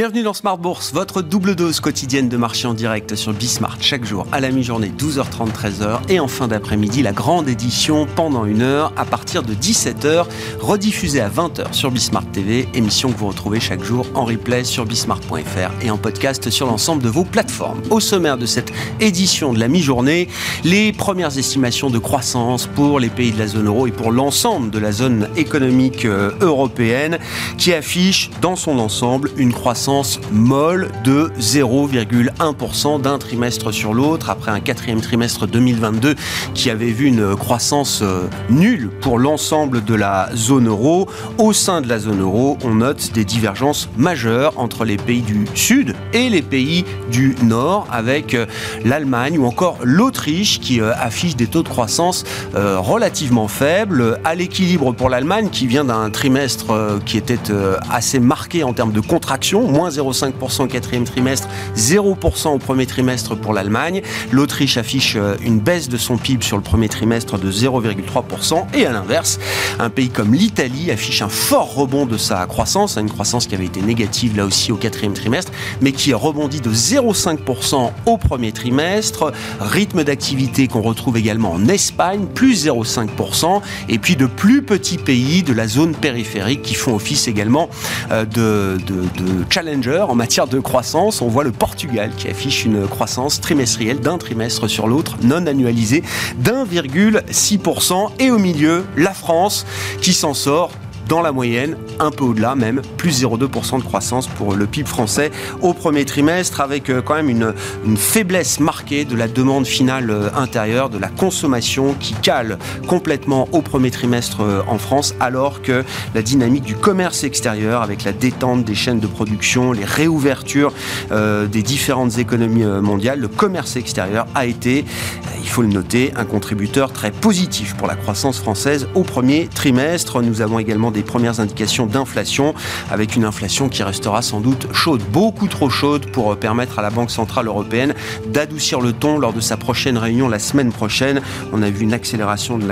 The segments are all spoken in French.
Bienvenue dans Smart Bourse, votre double dose quotidienne de marché en direct sur Bismart chaque jour à la mi-journée 12h30 13h et en fin d'après-midi la grande édition pendant une heure à partir de 17h rediffusée à 20h sur Bismart TV, émission que vous retrouvez chaque jour en replay sur bismart.fr et en podcast sur l'ensemble de vos plateformes. Au sommaire de cette édition de la mi-journée, les premières estimations de croissance pour les pays de la zone euro et pour l'ensemble de la zone économique euh, européenne qui affiche dans son ensemble une croissance molle de 0,1% d'un trimestre sur l'autre, après un quatrième trimestre 2022 qui avait vu une croissance euh, nulle pour l'ensemble de la zone euro. Au sein de la zone euro, on note des divergences majeures entre les pays du Sud et les pays du Nord, avec euh, l'Allemagne ou encore l'Autriche qui euh, affiche des taux de croissance relativement faibles, à l'équilibre pour l'Allemagne qui vient d'un trimestre qui était assez marqué en termes de contraction, moins 0,5% au quatrième trimestre, 0% au premier trimestre pour l'Allemagne. L'Autriche affiche euh, une baisse de son PIB sur le premier trimestre de 0,3%. Et à l'inverse, un pays comme l'Italie affiche un fort rebond de sa croissance, une croissance qui avait été négative là aussi au quatrième trimestre, mais qui rebondit de 0,5% au premier trimestre. Rythme d'activité qu'on retrouve également en Espagne, plus 0,5%. Et puis de plus petits pays de la zone périphérique qui font office également euh, de, de, de en matière de croissance. On voit le Portugal qui affiche une croissance trimestrielle d'un trimestre sur l'autre, non annualisée, d'1,6%. Et au milieu, la France qui s'en sort dans la moyenne, un peu au-delà même, plus 0,2% de croissance pour le PIB français au premier trimestre, avec euh, quand même une, faiblesse marquée de la demande finale euh, intérieure, de la consommation qui cale complètement au premier trimestre euh, en France, alors que la dynamique du commerce extérieur, avec la détente des chaînes de production, les réouvertures des différentes économies mondiales, le commerce extérieur a été, il faut le noter, un contributeur très positif pour la croissance française au premier trimestre. Nous avons également des premières indications d'inflation, avec une inflation qui restera sans doute chaude, beaucoup trop chaude pour euh, permettre à la Banque Centrale Européenne d'adoucir le ton lors de sa prochaine réunion la semaine prochaine. On a vu une accélération de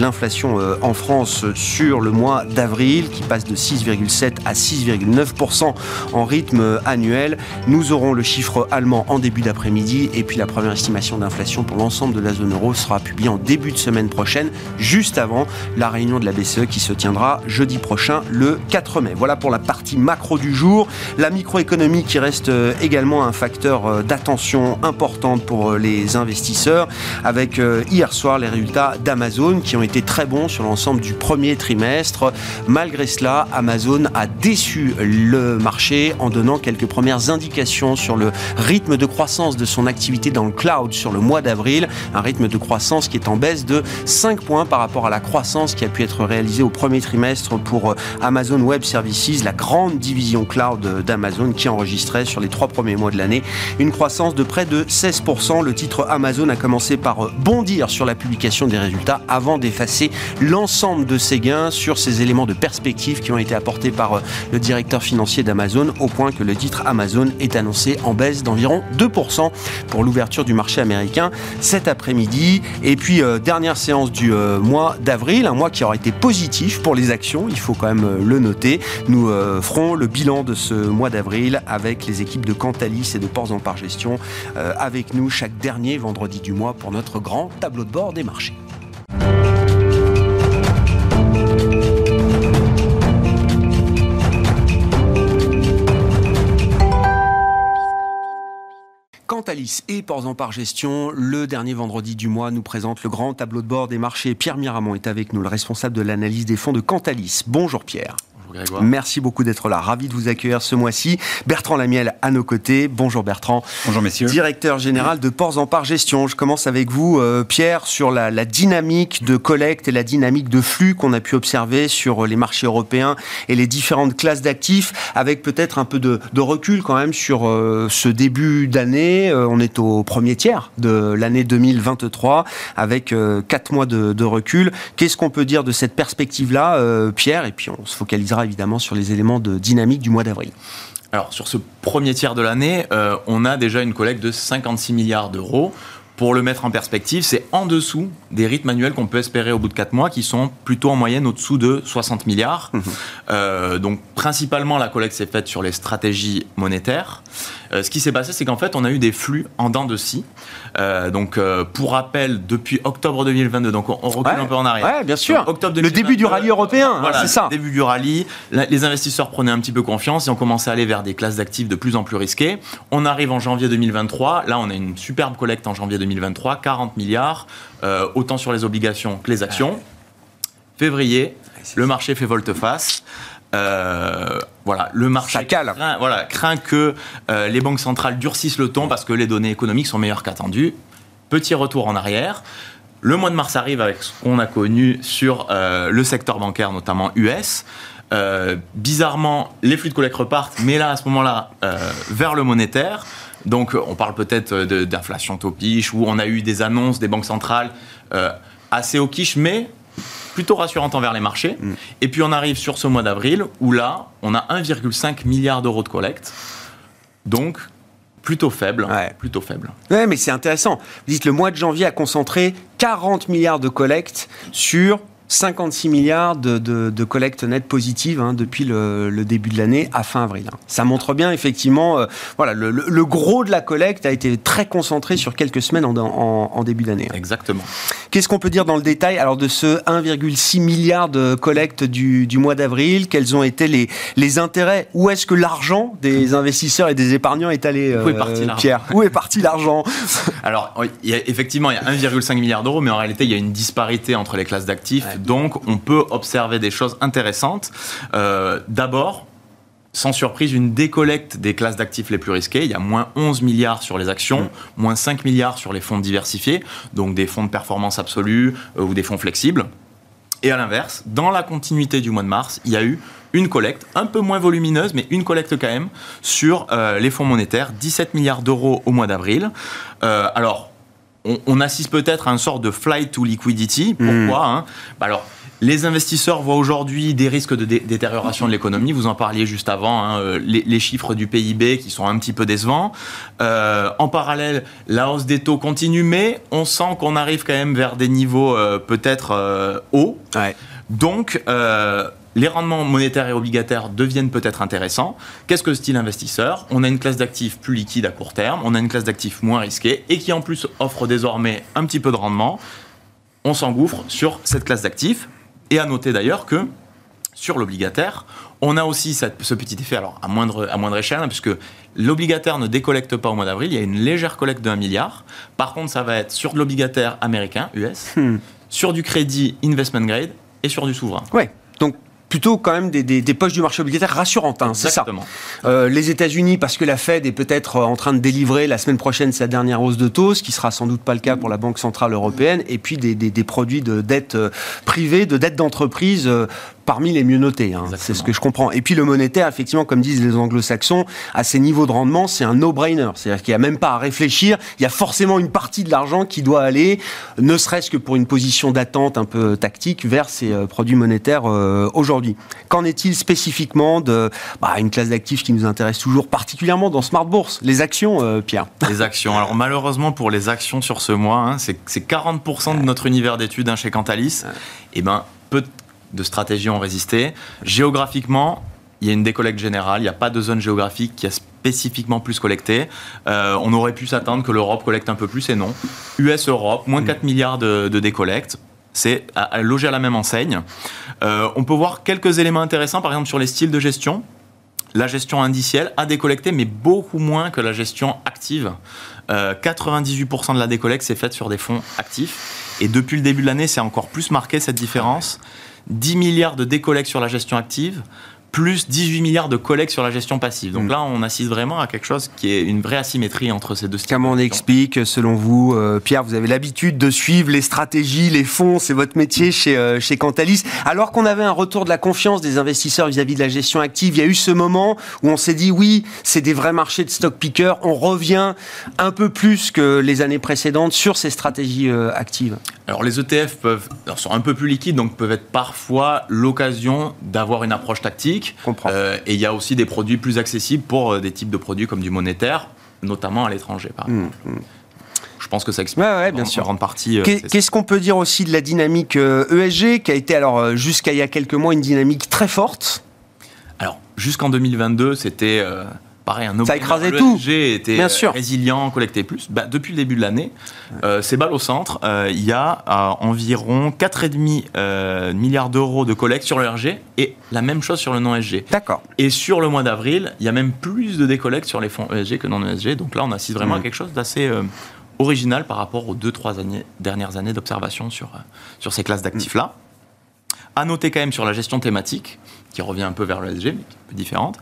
l'inflation euh, en France sur le mois d'avril qui passe de 6,7 à 6,9% en rythme euh, annuel. Nous aurons le chiffre allemand en début d'après-midi et puis la première estimation d'inflation pour l'ensemble de la zone euro sera publiée en début de semaine prochaine, juste avant la réunion de la BCE qui se tiendra jeudi prochain, le 4 mai. Voilà pour la partie macro du jour. La microéconomie qui reste euh, également un facteur euh, d'attention importante pour euh, les investisseurs, avec hier soir les résultats d'Amazon qui ont été très bons sur l'ensemble du premier trimestre. Malgré cela, Amazon a déçu le marché en donnant quelques premières indications sur le rythme de croissance de son activité dans le cloud sur le mois d'avril, un rythme de croissance qui est en baisse de 5 points par rapport à la croissance qui a pu être réalisée au premier trimestre pour euh, Amazon Web Services, la grande division cloud d'Amazon qui enregistrait sur les trois premiers mois de l'année une croissance de près de 16%. Le titre Amazon a commencé par euh, bondir sur la publication des résultats avant d'effacer l'ensemble de ses gains sur ces éléments de perspective qui ont été apportés par euh, le directeur financier d'Amazon au point que le titre Amazon est annoncé en baisse d'environ 2% pour l'ouverture du marché américain cet après-midi. Et puis, dernière séance du mois d'avril, un mois qui aura été positif pour les actions il faut quand même euh, le noter. Nous euh, ferons le bilan de ce mois d'avril avec les équipes de Cantalis et de Ports en Par Gestion euh, avec nous chaque dernier vendredi du mois pour notre grand tableau de bord des marchés. Cantalis et Ports en Par Gestion, le dernier vendredi du mois, nous présente le grand tableau de bord des marchés. Pierre Miramont est avec nous, le responsable de l'analyse des fonds de Cantalis. Bonjour Pierre. Merci beaucoup d'être là. Ravi de vous accueillir ce mois-ci. Bertrand Lamiel à nos côtés. Bonjour Bertrand. Bonjour messieurs. Directeur général de Ports en Part Gestion. Je commence avec vous, euh, Pierre, sur la, dynamique de collecte et la dynamique de flux qu'on a pu observer sur les marchés européens et les différentes classes d'actifs, avec peut-être un peu de, recul quand même sur euh, ce début d'année. Euh, on est au premier tiers de l'année 2023, avec quatre mois de, de recul. Qu'est-ce qu'on peut dire de cette perspective-là, Pierre? Et puis on se focalisera évidemment sur les éléments de dynamique du mois d'avril. Alors sur ce premier tiers de l'année, euh, on a déjà une collecte de 56 milliards d'euros pour le mettre en perspective, c'est en dessous des rythmes annuels qu'on peut espérer au bout de 4 mois, qui sont plutôt en moyenne au-dessous de 60 milliards. Mmh. Euh, donc principalement, la collecte s'est faite sur les stratégies monétaires. Euh, ce qui s'est passé, c'est qu'en fait, on a eu des flux en dents de scie. Euh, donc, pour rappel, depuis octobre 2022, donc on, recule un peu en arrière. Ouais, bien sûr. le début du rallye européen, hein, voilà, c'est ça. Le début du rallye, les investisseurs prenaient un petit peu confiance et ont commencé à aller vers des classes d'actifs de plus en plus risquées. On arrive en janvier 2023. Là, on a une superbe collecte en janvier 2023, 40 milliards, euh, autant sur les obligations que les actions. Février, le marché fait volte-face. Euh, voilà, le marché craint, voilà, craint que euh, les banques centrales durcissent le ton parce que les données économiques sont meilleures qu'attendues. Petit retour en arrière. Le mois de mars arrive avec ce qu'on a connu sur le secteur bancaire, notamment US. bizarrement, les flux de collecte repartent, mais là, à ce moment-là, vers le monétaire. Donc on parle peut-être d'inflation topiche, où on a eu des annonces des banques centrales euh, assez au quiche, mais plutôt rassurantes envers les marchés. Mm. Et puis on arrive sur ce mois d'avril, où là, on a 1,5 milliard d'euros de collecte. Donc plutôt faible, plutôt faible. Ouais, mais c'est intéressant. Vous dites le mois de janvier a concentré 40 milliards de collecte sur 56 milliards de, de, collecte nette positive hein, depuis le, début de l'année à fin avril. Hein. Ça montre bien effectivement, euh, voilà, le, gros de la collecte a été très concentré sur quelques semaines en, début d'année. Hein. Exactement. Qu'est-ce qu'on peut dire dans le détail alors de ce 1,6 milliard de collecte du, mois d'avril? Quels ont été les, les intérêts? Où est-ce que l'argent des investisseurs et des épargnants est allé Où est parti euh, Pierre? Où est parti l'argent? Alors, il y a, effectivement, il y a 1,5 milliard d'euros, mais en réalité, il y a une disparité entre les classes d'actifs. Donc, on peut observer des choses intéressantes. Euh, d'abord, sans surprise, une décollecte des classes d'actifs les plus risquées. Il y a moins 11 milliards sur les actions, mmh. moins 5 milliards sur les fonds diversifiés, donc des fonds de performance absolue euh, ou des fonds flexibles. Et à l'inverse, dans la continuité du mois de mars, il y a eu une collecte, un peu moins volumineuse, mais une collecte quand même, sur euh, les fonds monétaires, 17 milliards d'euros au mois d'avril. alors, on, assiste peut-être à une sorte de flight to liquidity. Hmm. Pourquoi hein? Bah Alors, les investisseurs voient aujourd'hui des risques de détérioration de l'économie. Vous en parliez juste avant, hein, euh, les, chiffres du PIB qui sont un petit peu décevants. Euh, en parallèle, la hausse des taux continue, mais on sent qu'on arrive quand même vers des niveaux euh, peut-être hauts. Donc, les rendements monétaires et obligataires deviennent peut-être intéressants. Qu'est-ce que style investisseur? On a une classe d'actifs plus liquide à court terme, on a une classe d'actifs moins risquée et qui en plus offre désormais un petit peu de rendement. On s'engouffre sur cette classe d'actifs. Et à noter d'ailleurs que sur l'obligataire, on a aussi ce petit effet, alors à moindre, à moindre échelle, hein, puisque l'obligataire ne décollecte pas au mois d'avril, il y a une légère collecte de 1 milliard. Par contre, ça va être sur de l'obligataire américain, US, hmm. sur du crédit investment grade et sur du souverain. Ouais. Donc plutôt quand même des, poches du marché obligataire rassurantes, hein, c'est ça. Euh, les États-Unis, parce que la Fed est peut-être en train de délivrer la semaine prochaine sa dernière hausse de taux, ce qui sera sans doute pas le cas pour la Banque centrale européenne, et puis des, des produits de dette euh, privée, de dette d'entreprise euh, parmi les mieux notés. Hein. C'est ce que je comprends. Et puis le monétaire, effectivement, comme disent les anglo-saxons, à ces niveaux de rendement, c'est un no-brainer. C'est-à-dire qu'il n'y a même pas à réfléchir. Il y a forcément une partie de l'argent qui doit aller, ne serait-ce que pour une position d'attente un peu tactique, vers ces euh, produits monétaires euh, aujourd'hui. Qu'en est-il spécifiquement de bah, une classe d'actifs qui nous intéresse toujours particulièrement dans Smart Bourse? Les actions, euh, Pierre Les actions. Alors malheureusement pour les actions sur ce mois, hein, c'est 40% de notre univers d'études hein, chez Cantalis. Et eh ben, peu, de stratégies ont résisté. Géographiquement, il y a une décollecte générale, il n'y a pas de zone géographique qui a spécifiquement plus collecté. Euh, on aurait pu s'attendre que l'Europe collecte un peu plus et non. US-Europe, moins 4 mm. milliards de, de décollecte. C'est à, à la même enseigne. Euh, on peut voir quelques éléments intéressants, par exemple sur les styles de gestion. La gestion indicielle a décollecté, mais beaucoup moins que la gestion active. 98% euh, de la décollecte s'est faite sur des fonds actifs. Et depuis le début de l'année, c'est encore plus marqué cette différence. 10 milliards de décollecte sur la gestion active, plus 18 milliards de collectes sur la gestion passive. Donc mm. là, on assiste vraiment à quelque chose qui est une vraie asymétrie entre ces deux styles. Comment on explique, selon vous, euh, Pierre, vous avez l'habitude de suivre les stratégies, les fonds, c'est votre métier chez, euh, chez Cantalis. Alors qu'on avait un retour de la confiance des investisseurs vis-à-vis de la gestion active, il y a eu ce moment où on s'est dit, oui, c'est des vrais marchés de stock pickers, on revient un peu plus que les années précédentes sur ces stratégies euh, actives. Alors les ETF peuvent, sont un peu plus liquides, donc peuvent être parfois l'occasion d'avoir une approche tactique euh, et il y a aussi des produits plus accessibles pour euh, des types de produits comme du monétaire, notamment à l'étranger, par exemple. Mmh. Je pense que ça explique bien sûr. en grande partie. Qu'est-ce qu'on peut dire aussi de la dynamique ESG, e qui a été alors jusqu'à il y a quelques mois une dynamique très forte? Alors, jusqu'en 2022, c'était pareil, un ça écrasait tout. était Bien sûr. résilient, collecté plus. Bah, depuis le début de l'année, euh, c'est balle au centre. Euh, il y a euh, environ 4,5 milliards d'euros de collecte sur le RG et la même chose sur le non-SG. D'accord. Et sur le mois d'avril, il y a même plus de décollecte sur les fonds ESG que non-ESG. Donc là, on assiste vraiment à quelque chose d'assez original par rapport aux 2-3 dernières années d'observation sur, sur ces classes d'actifs-là. À noter quand même sur la gestion thématique, qui revient un peu vers l'ESG, mais qui est un peu différente.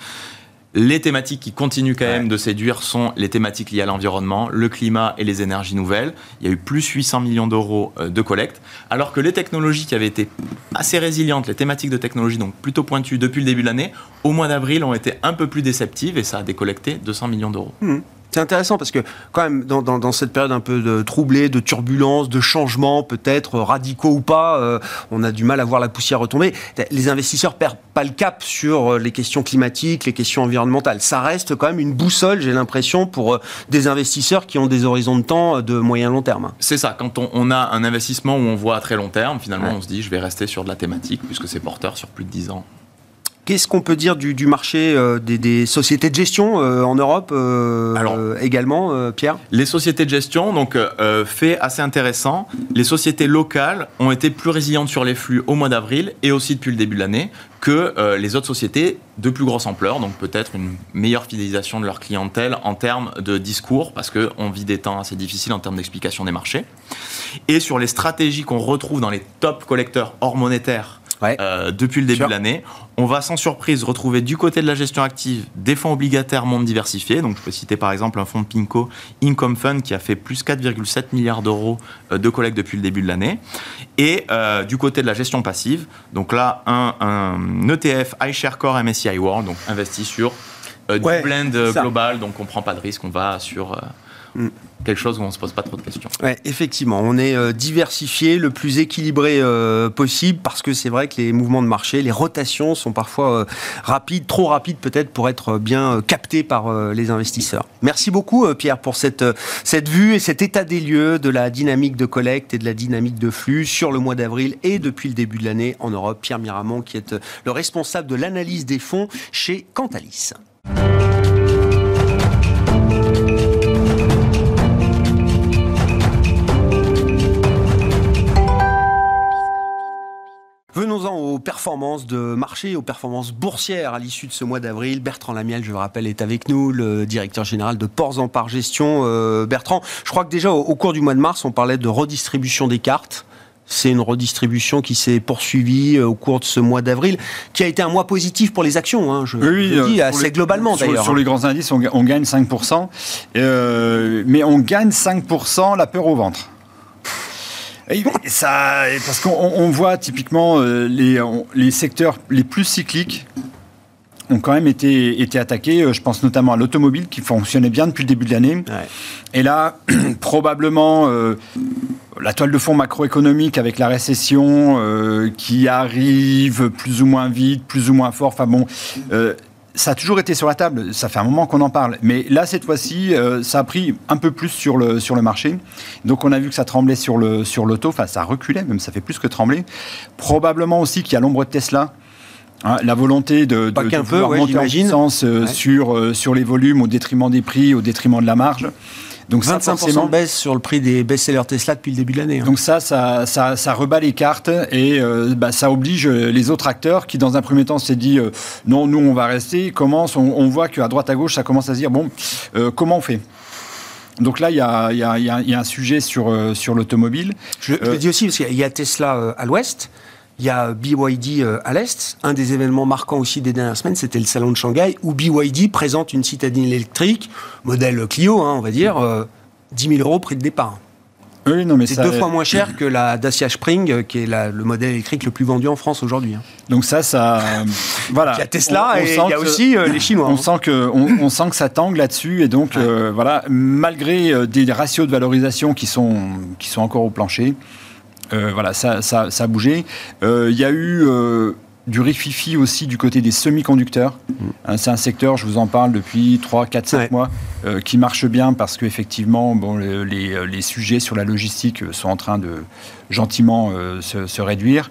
Les thématiques qui continuent quand même de séduire sont les thématiques liées à l'environnement, le climat et les énergies nouvelles. Il y a eu plus 800 millions d'euros euh, de collecte, alors que les technologies qui avaient été assez résilientes, les thématiques de technologie donc plutôt pointues depuis le début de l'année, au mois d'avril ont été un peu plus déceptives et ça a décollecté 200 millions d'euros. Mmh. C'est intéressant parce que quand même dans, dans, cette période un peu de troublée, de turbulence, de changements peut-être radicaux ou pas, euh, on a du mal à voir la poussière retomber. Les investisseurs perdent pas le cap sur euh, les questions climatiques, les questions environnementales. Ça reste quand même une boussole, j'ai l'impression, pour euh, des investisseurs qui ont des horizons de temps de moyen long terme. C'est ça. Quand on, a un investissement où on voit à très long terme, finalement, on se dit je vais rester sur de la thématique puisque c'est porteur sur plus de 10 ans. Qu'est-ce qu'on peut dire du, marché euh, des, sociétés de gestion euh, en Europe euh, également, Pierre? Les sociétés de gestion, donc fait assez intéressant. Les sociétés locales ont été plus résilientes sur les flux au mois d'avril et aussi depuis le début de l'année que les autres sociétés de plus grosse ampleur, donc peut-être une meilleure fidélisation de leur clientèle en termes de discours, parce qu'on vit des temps assez difficiles en termes d'explication des marchés. Et sur les stratégies qu'on retrouve dans les top collecteurs hors monétaires euh, depuis le début de l'année. On va sans surprise retrouver du côté de la gestion active des fonds obligataires monde diversifiés. Donc je peux citer par exemple un fonds de Pinco Income Fund qui a fait plus 4,7 milliards d'euros euh, de collecte depuis le début de l'année. Et euh, du côté de la gestion passive, donc là un, un ETF iShare Core MSCI World, donc investi sur du blend global, donc on prend pas de risque, on va sur mm quelque chose où on ne se pose pas trop de questions. Effectivement, on est euh, diversifié, le plus équilibré euh, possible, parce que c'est vrai que les mouvements de marché, les rotations sont parfois euh, rapides, trop rapides peut-être pour être bien captés par les investisseurs. Merci beaucoup Pierre pour cette, cette vue et cet état des lieux de la dynamique de collecte et de la dynamique de flux sur le mois d'avril et depuis le début de l'année en Europe. Pierre Miramont qui est le responsable de l'analyse des fonds chez Cantalis. Venons-en aux performances de marché, aux performances boursières à l'issue de ce mois d'avril. Bertrand Lamiel, je le rappelle, est avec nous, le directeur général de Ports en Par Gestion. Euh, Bertrand, je crois que déjà au, cours du mois de mars, on parlait de redistribution des cartes. C'est une redistribution qui s'est poursuivie euh, au cours de ce mois d'avril, qui a été un mois positif pour les actions, hein, je oui, le dis assez globalement d'ailleurs. Sur, les grands indices, on, gagne 5%, euh, mais on gagne 5% la peur au ventre. Ça, parce qu'on voit typiquement euh, les, les secteurs les plus cycliques ont quand même été, été attaqués. Euh, je pense notamment à l'automobile qui fonctionnait bien depuis le début de l'année. Et là, probablement, euh, la toile de fond macroéconomique avec la récession qui arrive plus ou moins vite, plus ou moins fort. Enfin bon, ça a toujours été sur la table, ça fait un moment qu'on en parle. Mais là, cette fois-ci, euh, ça a pris un peu plus sur le, sur le marché. Donc on a vu que ça tremblait sur l'auto, sur enfin ça reculait, même ça fait plus que trembler. Probablement aussi qu'il y a l'ombre de Tesla. Hein, la volonté de, de, de peu, monter en puissance euh, sur, euh, sur les volumes au détriment des prix, au détriment de la marge. Donc 25% de baisse sur le prix des best-sellers Tesla depuis le début de l'année. Hein. Donc ça, ça, ça, ça, rebat les cartes et euh, bah, ça oblige euh, les autres acteurs qui, dans un premier temps, s'est dit euh, non, nous on va rester. Commence, on, on voit qu'à droite à gauche, ça commence à se dire bon, comment on fait? Donc là, il y a, y, a, y a, un sujet sur, sur l'automobile. Je, je, le dis aussi parce qu'il y a Tesla à l'ouest, il y a BYD euh, à l'Est. Un des événements marquants aussi des dernières semaines, c'était le salon de Shanghai, où BYD présente une citadine électrique, modèle Clio, hein, on va dire, 10 euh, 000 euros prix de départ. Oui, c'est deux fois moins cher que la Dacia Spring, euh, qui est le modèle électrique le plus vendu en France aujourd'hui. Hein. Donc ça, ça, voilà. Il y a Tesla et il y a aussi les Chinois. On hein. sent que, on, sent que ça tangue là-dessus et donc voilà, malgré des ratios de valorisation qui sont qui sont encore au plancher, voilà, ça, ça, a bougé. Euh, il y a eu euh, du rififi aussi du côté des semi-conducteurs. Mm. Hein, c'est un secteur, je vous en parle depuis 3, 4, 5 mois, euh, qui marche bien parce qu'effectivement, bon, les, les, sujets sur la logistique sont en train de gentiment se, se, réduire.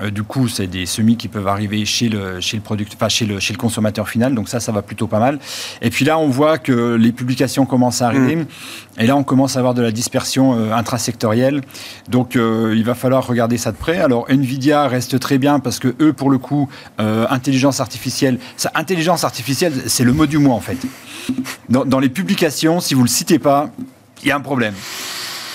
Euh, du coup, c'est des semis qui peuvent arriver chez le, chez le, product, enfin, chez le, chez le consommateur final. Donc ça, ça va plutôt pas mal. Et puis là, on voit que les publications commencent à arriver. Mm. Et là, on commence à avoir de la dispersion euh, intrasectorielle. Donc euh, il va falloir regarder ça de près. Alors Nvidia reste très bien parce que eux, pour le coup, intelligence artificielle, ça, intelligence artificielle, c'est le mot du mois en fait. Dans, dans les publications, si vous le citez pas, il y a un problème.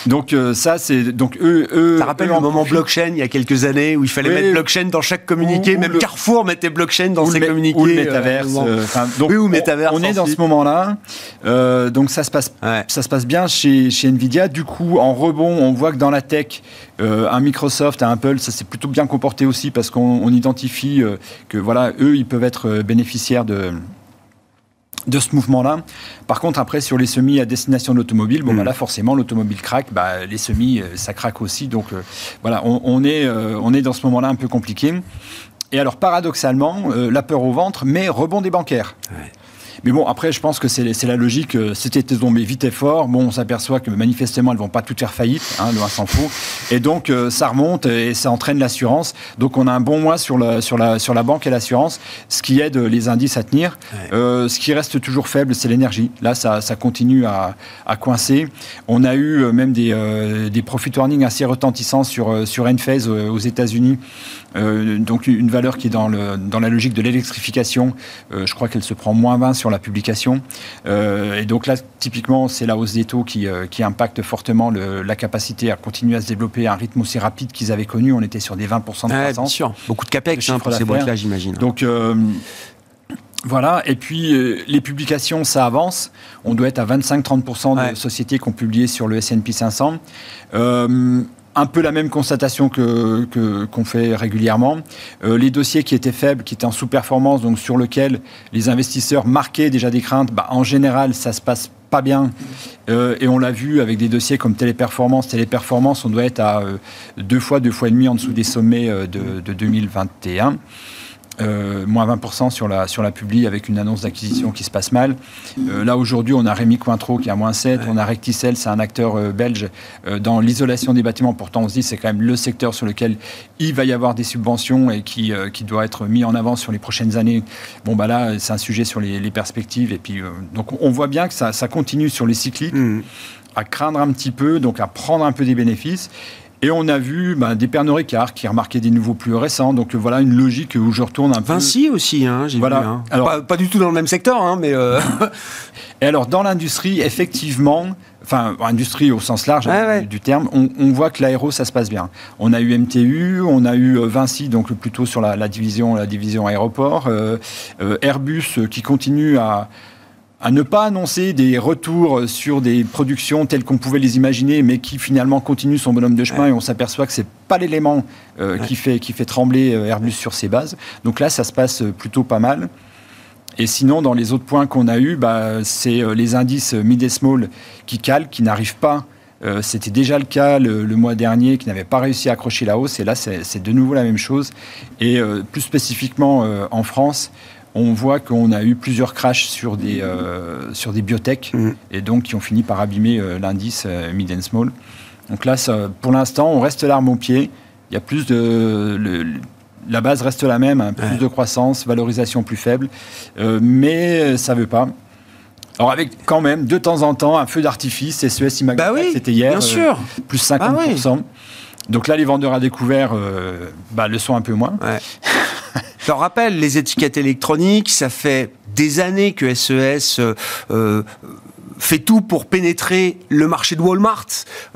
Donc euh, ça, c'est donc eux. eux ça rappelle le moment blockchain il y a quelques années où il fallait mettre blockchain dans chaque communiqué. Même Carrefour mettait blockchain dans ses communiqués. Ou le métaverse. Euh, donc, oui, ou métaverse. On, est dans ce moment-là. Euh, donc ça se passe, ça se passe bien chez, chez Nvidia. Du coup, en rebond, on voit que dans la tech, un Microsoft, un Apple, ça s'est plutôt bien comporté aussi parce qu'on identifie que voilà, eux, ils peuvent être bénéficiaires de de ce mouvement-là. Par contre, après, sur les semis à destination de l'automobile, bon, bah, là, forcément, l'automobile craque, bah, les semis, euh, ça craque aussi. Donc, euh, voilà, on, est, euh, on est dans ce moment-là un peu compliqué. Et alors, paradoxalement, la peur au ventre, mais rebond des bancaires. Mais bon, après, je pense que c'est la logique. Euh, c'était tombé vite et fort. Bon, on s'aperçoit que manifestement, elles vont pas toutes faire faillite, hein, loin s'en fout. Et donc, euh, ça remonte et ça entraîne l'assurance. Donc, on a un bon mois sur la, sur la, sur la banque et l'assurance, ce qui aide les indices à tenir. Euh, ce qui reste toujours faible, c'est l'énergie. Là, ça, ça continue à, à, coincer. On a eu même des, des profit warnings assez retentissants sur, sur Enphase aux États-Unis. Donc, une valeur qui est dans, le, dans la logique de l'électrification. je crois qu'elle se prend moins 20 sur la publication. Euh, et donc là, typiquement, c'est la hausse des taux qui, euh, qui impacte fortement la capacité à continuer à se développer à un rythme aussi rapide qu'ils avaient connu. On était sur des 20% de croissance. bien sûr. Beaucoup de capex hein, pour ces boîtes-là, j'imagine. Donc, euh, voilà, et puis les publications, ça avance. On doit être à 25-30% de sociétés qui ont publié sur le S&P 500 un peu la même constatation que qu'on fait régulièrement. Euh, les dossiers qui étaient faibles, qui étaient en sous-performance, donc sur lesquels les investisseurs marquaient déjà des craintes, bah, en général, ça se passe pas bien. Euh, et on l'a vu avec des dossiers comme Téléperformance. Téléperformance, on doit être à euh, deux fois, deux fois et demi en dessous des sommets de, de 2021. Euh, moins 20% sur la, sur la publi avec une annonce d'acquisition qui se passe mal. Euh, là, aujourd'hui, on a Rémi Cointreau qui a moins 7, on a Recticel, c'est un acteur euh, belge dans l'isolation des bâtiments. Pourtant, on se dit c'est quand même le secteur sur lequel il va y avoir des subventions et qui, qui doit être mis en avant sur les prochaines années. Bon, bah là, c'est un sujet sur les, perspectives. Et puis, donc, on voit bien que ça, ça continue sur les cycliques. Mmh. à craindre un petit peu, donc à prendre un peu des bénéfices. Et on a vu bah, des Pernod Ricard qui remarquaient des nouveaux plus récents. Donc voilà une logique où je retourne un peu. Vinci aussi, hein, j'ai voilà. vu. Hein. Alors, pas, du tout dans le même secteur, hein, mais. Euh, et alors dans l'industrie, effectivement, enfin industrie au sens large du, terme, on, voit que l'aéro ça se passe bien. On a eu MTU, on a eu euh, Vinci donc plutôt sur la, division la division aéroport, euh, Airbus qui continue à à ne pas annoncer des retours sur des productions telles qu'on pouvait les imaginer, mais qui finalement continuent son bonhomme de chemin et on s'aperçoit que c'est pas l'élément euh, qui, fait, qui fait trembler euh, Airbus sur ses bases. Donc là, ça se passe plutôt pas mal. Et sinon, dans les autres points qu'on a eus, bah, c'est euh, les indices mid et small qui calent, qui n'arrivent pas. C'était déjà le cas le, mois dernier, qui n'avaient pas réussi à accrocher la hausse. Et là, c'est de nouveau la même chose. Et plus spécifiquement en France, on voit qu'on a eu plusieurs crashs sur des, euh, sur des biotech mm. et donc qui ont fini par abîmer euh, l'indice euh, mid and small. Donc là, pour l'instant, on reste l'arme au pied. Il y a plus de. la base reste la même, hein, plus de croissance, valorisation plus faible, mais ça ne veut pas. Alors avec quand même de temps en temps un feu d'artifice, SES Imagine, bah oui, c'était hier, bien sûr. plus 50%. Bah donc là, les vendeurs à découvert bah, le sont un peu moins. Je rappelle, les étiquettes électroniques, ça fait des années que SES euh, euh, fait tout pour pénétrer le marché de Walmart.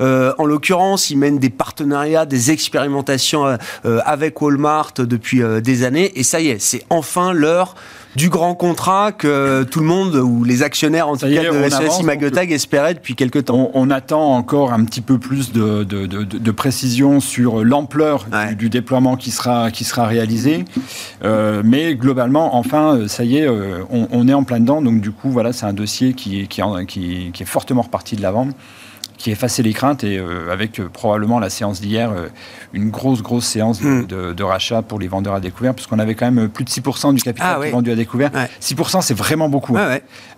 Euh, en l'occurrence, ils mènent des partenariats, des expérimentations avec Walmart depuis des années. Et ça y est, c'est enfin l'heure du grand contrat que tout le monde, ou les actionnaires en tout cas de SES Magotag espéraient depuis quelques temps. On, attend encore un petit peu plus de, de, de, précision sur l'ampleur du, déploiement qui sera, qui sera réalisé. Euh, mais globalement, enfin, ça y est, euh, on, est en plein dedans. Donc du coup, voilà, c'est un dossier qui, qui, qui, qui est fortement reparti de l'avant qui effaçait les craintes et avec probablement la séance d'hier, une grosse, grosse séance hmm. de, rachat pour les vendeurs à découvert, puisqu'on avait quand même plus de 6% du capital ah vendu à découvert. 6%, c'est vraiment beaucoup.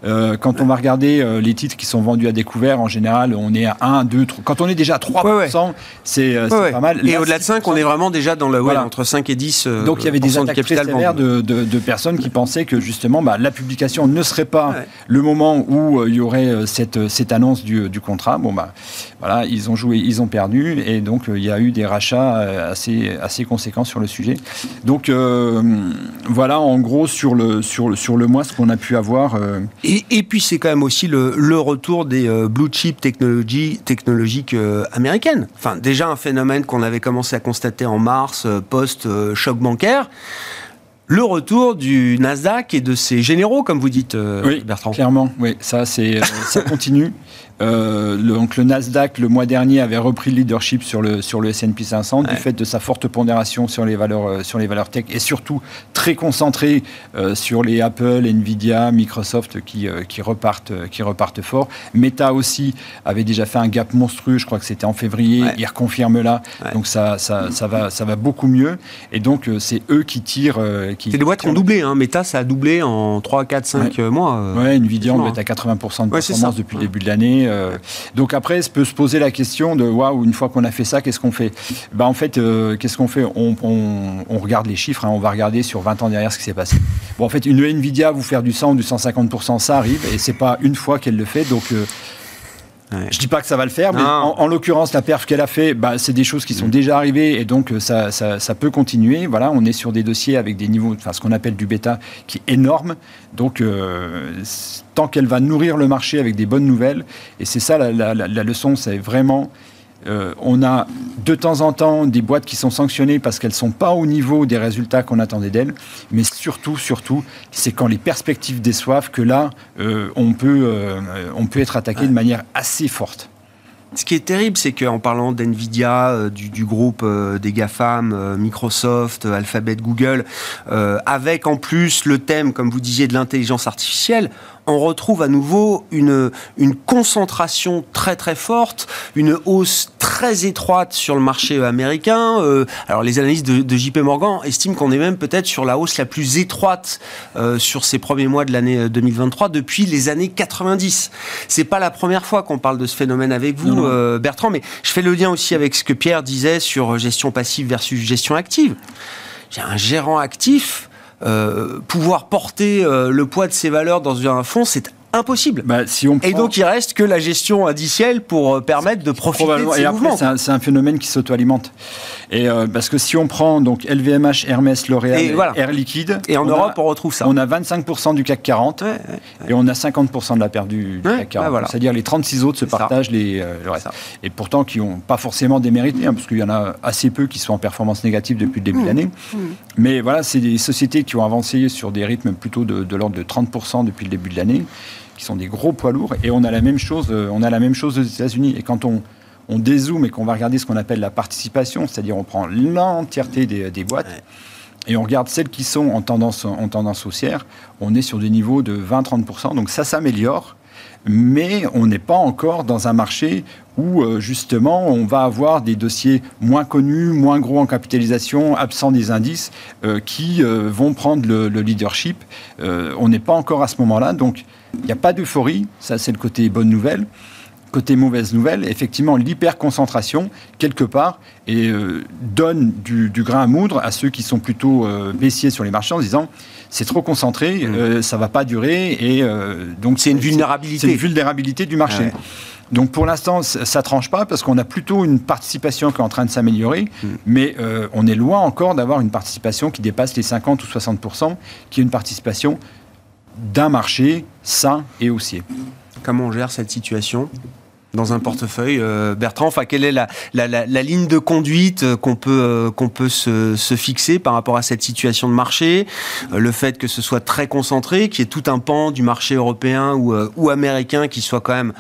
quand on va regarder les titres qui sont vendus à découvert, en général, on est à 1, 2, 3. Quand on est déjà à 3%, c'est pas mal. Et au-delà de 5, on est vraiment déjà dans le, entre 5 et 10. Donc il y avait des attaques de, de, de, de, personnes qui pensaient que justement bah, la publication ne serait pas le moment où euh, il y aurait euh, cette, cette annonce du, du, contrat. Bon, bah, voilà, ils ont joué, ils ont perdu, et donc euh, il y a eu des rachats assez, assez conséquents sur le sujet. Donc voilà, en gros, sur le, sur le, sur le mois, ce qu'on a pu avoir. Et, et, puis c'est quand même aussi le, le retour des blue chip technologies, technologiques américaines. Enfin, déjà un phénomène qu'on avait commencé à constater en mars, post-choc bancaire le retour du Nasdaq et de ses généraux, comme vous dites, euh, oui, Bertrand. Clairement, oui, ça, c'est, euh, ça continue. Euh, le, donc le Nasdaq, le mois dernier, avait repris le leadership sur le, sur le S&P 500 du fait de sa forte pondération sur les valeurs, euh, sur les valeurs tech et surtout très concentré euh, sur les Apple, Nvidia, Microsoft qui, qui, repartent, qui repartent fort. Meta aussi avait déjà fait un gap monstrueux, je crois que c'était en février, il reconfirme là. Donc ça, ça, ça, va, ça va beaucoup mieux. Et donc c'est eux qui tirent. qui, c'est des boîtes qui ont doublé. Hein. Meta, ça a doublé en 3, 4, 5 mois. Ouais, Nvidia, on doit être à 80% de performance depuis le début de l'année. Euh, donc après, se peut se poser la question de waouh, une fois qu'on a fait ça, qu'est-ce qu'on fait? Bah, En fait, euh, qu'est-ce qu'on fait? On, regarde les chiffres, hein, on va regarder sur 20 ans derrière ce qui s'est passé. Bon, en fait, une Nvidia, vous faire du 100 ou du 150%, ça arrive, et c'est pas une fois qu'elle le fait. Donc. Euh, je dis pas que ça va le faire, mais en, l'occurrence, la perf qu'elle a fait, bah, c'est des choses qui sont mm. déjà arrivées et donc ça, ça, peut continuer. Voilà, on est sur des dossiers avec des niveaux, enfin ce qu'on appelle du bêta, qui est énorme. Donc tant qu'elle va nourrir le marché avec des bonnes nouvelles. Et c'est ça la, leçon, c'est vraiment euh, on a de temps en temps des boîtes qui sont sanctionnées parce qu'elles ne sont pas au niveau des résultats qu'on attendait d'elles, mais surtout, surtout, c'est quand les perspectives déçoivent que là, euh, on, peut, euh, on peut être attaqué de manière assez forte. Ce qui est terrible, c'est qu'en parlant d'NVIDIA, du, groupe des GAFAM, Microsoft, Alphabet, Google, avec en plus le thème, comme vous disiez, de l'intelligence artificielle, on retrouve à nouveau une, une concentration très très forte, une hausse très étroite sur le marché américain. Euh, alors les analystes de, JP Morgan estiment qu'on est même peut-être sur la hausse la plus étroite euh, sur ces premiers mois de l'année 2023 euh, depuis les années 90. C'est pas la première fois qu'on parle de ce phénomène avec vous, Bertrand, mais je fais le lien aussi avec ce que Pierre disait sur gestion passive versus gestion active. J'ai un gérant actif euh, pouvoir porter euh, le poids de ses valeurs dans un fonds, c'est impossible. Bah, si on Et donc il reste que la gestion indicielle pour euh, permettre de profiter de ces et mouvements. C'est un, phénomène qui s'auto-alimente. Et euh, parce que si on prend donc LVMH, Hermès, L'Oréal, et Air Liquide, et en Europe on retrouve ça. On a 25% du CAC 40 et on a 50% de la perte du, CAC 40. C'est-à-dire les 36 autres se partagent les, euh, le reste. Et pourtant qui n'ont pas forcément démérité, hein, parce qu'il y en a assez peu qui sont en performance négative depuis le début de mmh. l'année. Mmh. Mais voilà, c'est des sociétés qui ont avancé sur des rythmes plutôt de, de l'ordre de 30% depuis le début de l'année qui sont des gros poids lourds. Et on a la même chose, euh, on a la même chose aux États-Unis. Et quand on, on dézoome et qu'on va regarder ce qu'on appelle la participation, c'est-à-dire on prend l'entièreté des, des, boîtes. Et on regarde celles qui sont en tendance, en tendance haussière, on est sur des niveaux de 20-30%. Donc ça s'améliore, mais on n'est pas encore dans un marché où euh, justement on va avoir des dossiers moins connus, moins gros en capitalisation, absents des indices, euh, qui vont prendre le, le leadership. on n'est pas encore à ce moment-là. Donc il n'y a pas d'euphorie, ça c'est le côté bonne nouvelle. Côté mauvaise nouvelle, effectivement, l'hyperconcentration, quelque part, et, euh, donne du, grain à moudre à ceux qui sont plutôt euh, baissiers sur les marchés en disant c'est trop concentré, mmh. euh, ça va pas durer, et donc c'est une vulnérabilité. C'est une vulnérabilité du marché. Donc pour l'instant, ça ne tranche pas parce qu'on a plutôt une participation qui est en train de s'améliorer, mmh. mais on est loin encore d'avoir une participation qui dépasse les 50 ou 60% qui est une participation d'un marché sain et haussier. Comment on gère cette situation dans un portefeuille, euh, Bertrand? Enfin, quelle est la, ligne de conduite euh, qu'on peut, euh, peut se, fixer par rapport à cette situation de marché? Le fait que ce soit très concentré, qu'il y ait tout un pan du marché européen ou, ou américain qui soit quand même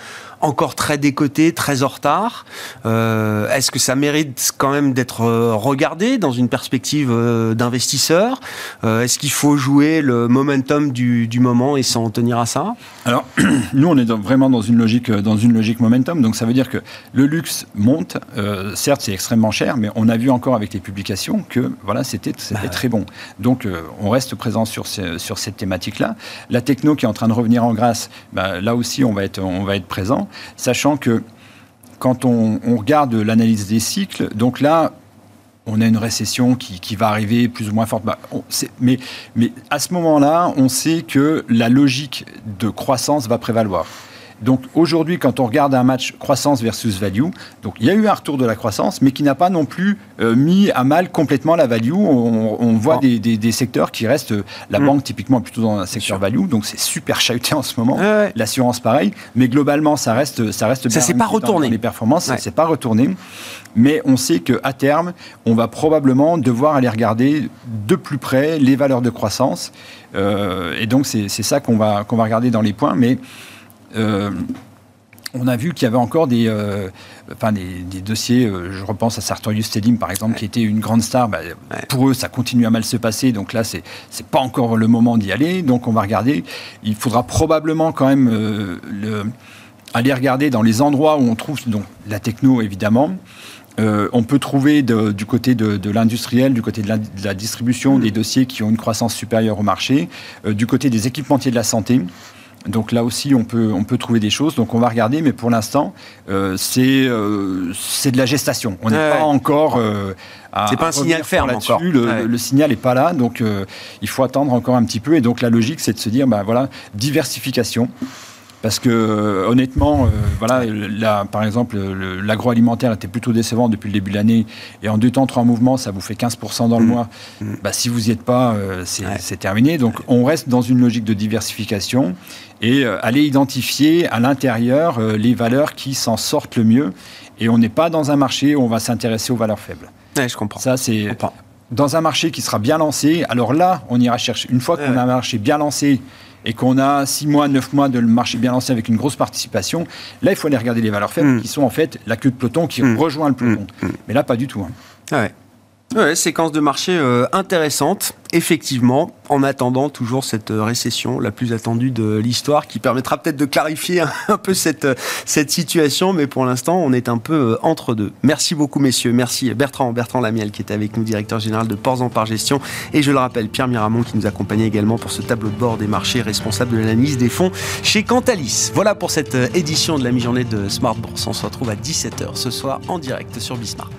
encore très décoté, très en retard. Est-ce que ça mérite quand même d'être regardé dans une perspective d'investisseur? Est-ce qu'il faut jouer le momentum du, du moment et s'en tenir à ça? Alors, nous, on est vraiment dans une logique, dans une logique momentum. Donc, ça veut dire que le luxe monte. certes, c'est extrêmement cher, mais on a vu encore avec les publications que voilà, c'était bah très bon. Donc, on reste présent sur, sur cette thématique-là. La techno qui est en train de revenir en grâce, bah, là aussi, on va, être, on va être présent, sachant que quand on, regarde l'analyse des cycles, donc là, on a une récession qui, va arriver plus ou moins forte. Bah, mais, mais à ce moment-là, on sait que la logique de croissance va prévaloir. Donc aujourd'hui, quand on regarde un match croissance versus value, donc il y a eu un retour de la croissance, mais qui n'a pas non plus euh, mis à mal complètement la value. On, voit des, des, secteurs qui restent, euh, la mm. banque typiquement plutôt dans un secteur value, donc c'est super chahuté en ce moment. L'assurance pareil, mais globalement ça reste, ça reste bien. Ça s'est pas retourné. les performances, ça s'est pas retourné. Mais on sait qu'à terme, on va probablement devoir aller regarder de plus près les valeurs de croissance. Euh, et donc c'est ça qu'on va, qu'on va regarder dans les points. Mais on a vu qu'il y avait encore des, euh, enfin des, dossiers, euh, je repense à Sartorius Stedim par exemple, qui était une grande star. Bah, pour eux, ça continue à mal se passer, donc là, c'est n'est pas encore le moment d'y aller. Donc on va regarder. Il faudra probablement quand même le, aller regarder dans les endroits où on trouve donc, la techno, évidemment. on peut trouver du côté de, l'industriel, du côté de la, distribution, mmh. des dossiers qui ont une croissance supérieure au marché, du côté des équipementiers de la santé. Donc là aussi, on peut, on peut trouver des choses. Donc on va regarder, mais pour l'instant, euh, euh, c'est de la gestation. On n'est pas encore euh, C'est pas un signal ferme encore. Le, le, signal n'est pas là, donc euh, il faut attendre encore un petit peu. Et donc la logique, c'est de se dire, ben voilà, diversification. Parce que euh, honnêtement, euh, voilà, là, par exemple, l'agroalimentaire était plutôt décevant depuis le début de l'année. Et en deux temps, trois mouvements, ça vous fait 15% dans le mmh. mois. Mmh. Bah, si vous n'y êtes pas, euh, c'est terminé. Donc on reste dans une logique de diversification et aller identifier à l'intérieur les valeurs qui s'en sortent le mieux. Et on n'est pas dans un marché où on va s'intéresser aux valeurs faibles. je comprends. Ça, c'est dans un marché qui sera bien lancé. Alors là, on ira chercher. Une fois qu'on a un marché bien lancé, et qu'on a 6 mois, 9 mois de marché bien lancé avec une grosse participation, là, il faut aller regarder les valeurs faibles mm. qui sont en fait la queue de peloton qui mm. rejoint le peloton. Mm. Mais là, pas du tout. Hein. Ah ouais. Ouais, séquence de marché euh, intéressante, effectivement, en attendant toujours cette euh, récession la plus attendue de l'histoire qui permettra peut-être de clarifier un, peu cette, euh, cette situation, mais pour l'instant, on est un peu entre deux. Merci beaucoup, messieurs. Merci Bertrand, Bertrand Lamiel qui était avec nous, directeur général de Ports en Par Gestion, et je le rappelle, Pierre Miramont qui nous accompagnait également pour ce tableau de bord des marchés, responsable de l'analyse des fonds chez Cantalis. Voilà pour cette édition de la mi-journée de Smart Bourse. On se retrouve à 17h ce soir en direct sur Bismart.